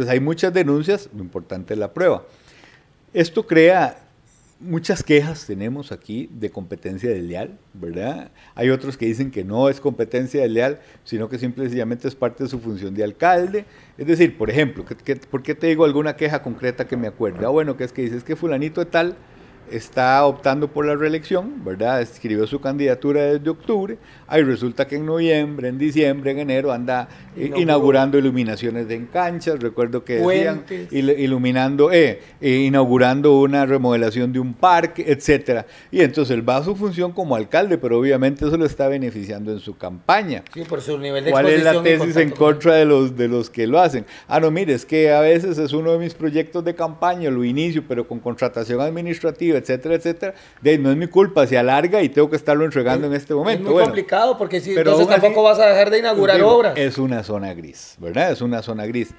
Entonces hay muchas denuncias, lo importante es la prueba. Esto crea muchas quejas tenemos aquí de competencia desleal, ¿verdad? Hay otros que dicen que no es competencia desleal, sino que simplemente es parte de su función de alcalde. Es decir, por ejemplo, por qué te digo alguna queja concreta que me acuerde? Ah, bueno, que es que dices que fulanito de tal está optando por la reelección, ¿verdad? Escribió su candidatura desde octubre, ahí resulta que en noviembre, en diciembre, en enero anda eh, inaugurando iluminaciones de en canchas, recuerdo que decían, iluminando, eh, eh, inaugurando una remodelación de un parque, etcétera. Y entonces él va a su función como alcalde, pero obviamente eso lo está beneficiando en su campaña. Sí, por su nivel de ¿Cuál es la tesis en contra de los, de los que lo hacen? Ah, no, mire, es que a veces es uno de mis proyectos de campaña, lo inicio, pero con contratación administrativa, etcétera, etcétera, de, no es mi culpa, se alarga y tengo que estarlo entregando en este momento. Es muy complicado porque si entonces tampoco vas a dejar de inaugurar obras. Es una zona gris, ¿verdad? Es una zona gris.